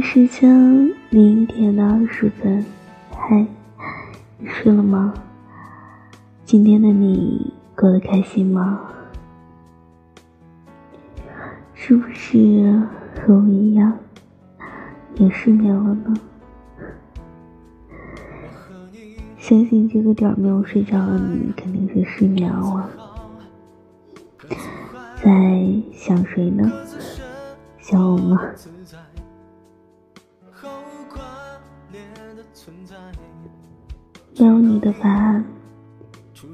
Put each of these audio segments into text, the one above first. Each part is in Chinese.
时间零点的二十分，嗨，你睡了吗？今天的你过得开心吗？是不是和我一样也失眠了呢？相信这个点没有睡着的你肯定是失眠了，在想谁呢？想我吗？没有你的答案，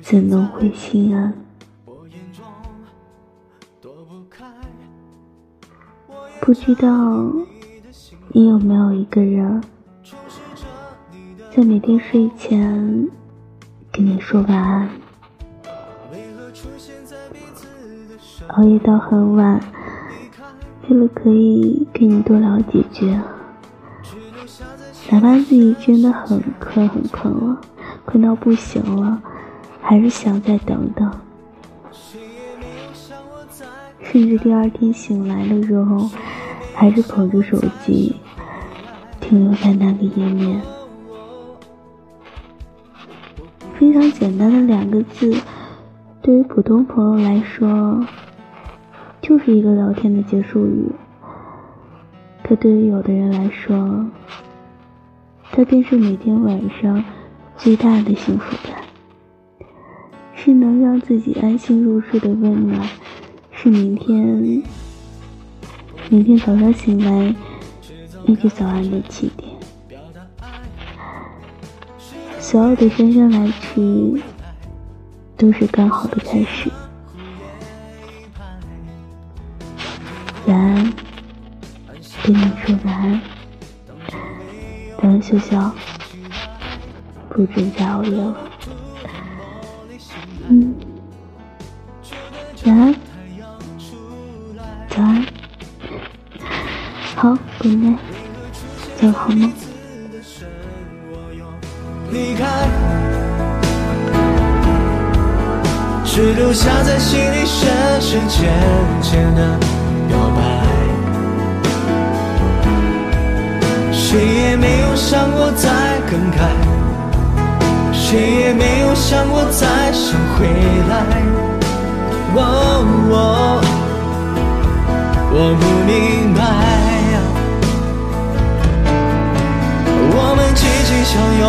怎能会心安？不知道你有没有一个人，在每天睡前跟你说晚安，熬夜到很晚，为了可以跟你多聊几句，哪怕自己真的很困很困了，困到不行了，还是想再等等。甚至第二天醒来的时候，还是捧着手机，停留在那个页面。非常简单的两个字，对于普通朋友来说，就是一个聊天的结束语。可对于有的人来说，它便是每天晚上最大的幸福感，是能让自己安心入睡的温暖。是明天，明天早上醒来那句早安的起点。所有的姗姗来迟，都是刚好的开始。晚安，跟你说晚安。等安，秀秀，不准再熬夜了。嗯，晚安。早安，好，good night，做好梦。只留下在心里深深浅浅的表白。谁也没有想过再更改，谁也没有想过再想回来。我不明白，我们紧紧相拥，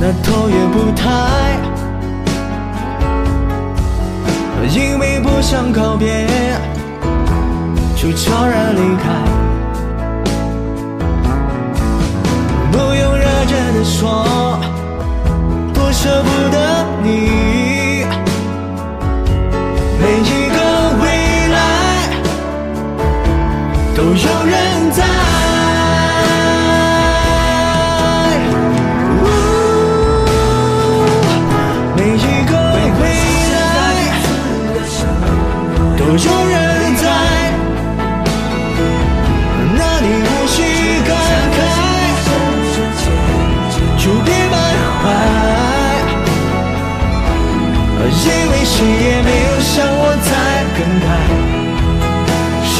那头也不抬，因为不想告别，就悄然离开。不用认真的说，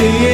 see